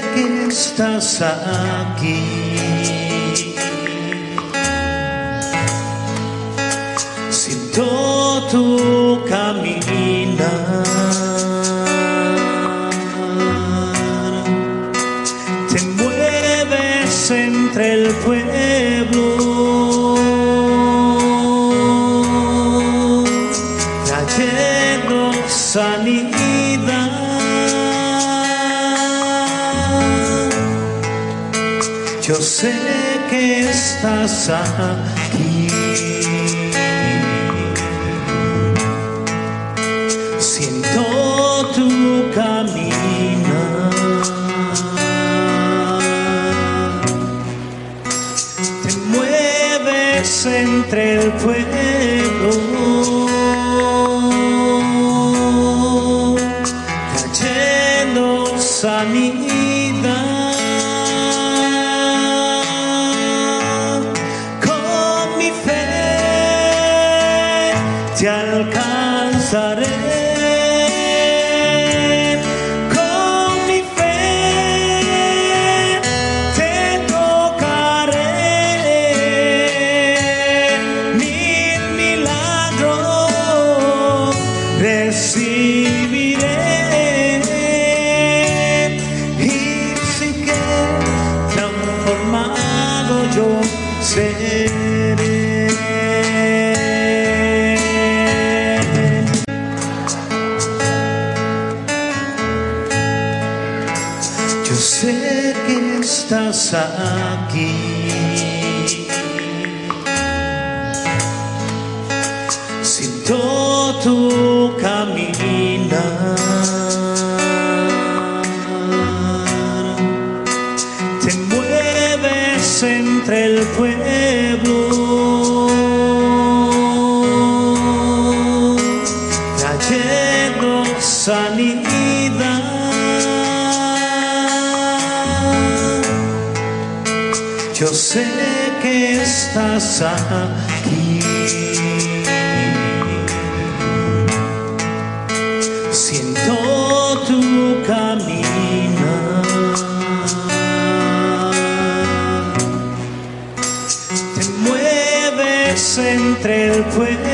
Que estás aquí. Siento tu caminar. Te mueves entre el pueblo. Trayendo sanidad. Yo sé que estás aquí. Siento tu caminar. Te mueves entre el pueblo. Trayendo sanidad. Alcanzaré. Con mi fe te tocaré. Mil milagros recibiré. Y sí que transformado yo seré. Estás aquí. Siento tu caminar. Te mueves entre el pueblo. Trayendo sanidad. Yo sé que estás aquí. Siento tu caminar. Te mueves entre el pueblo.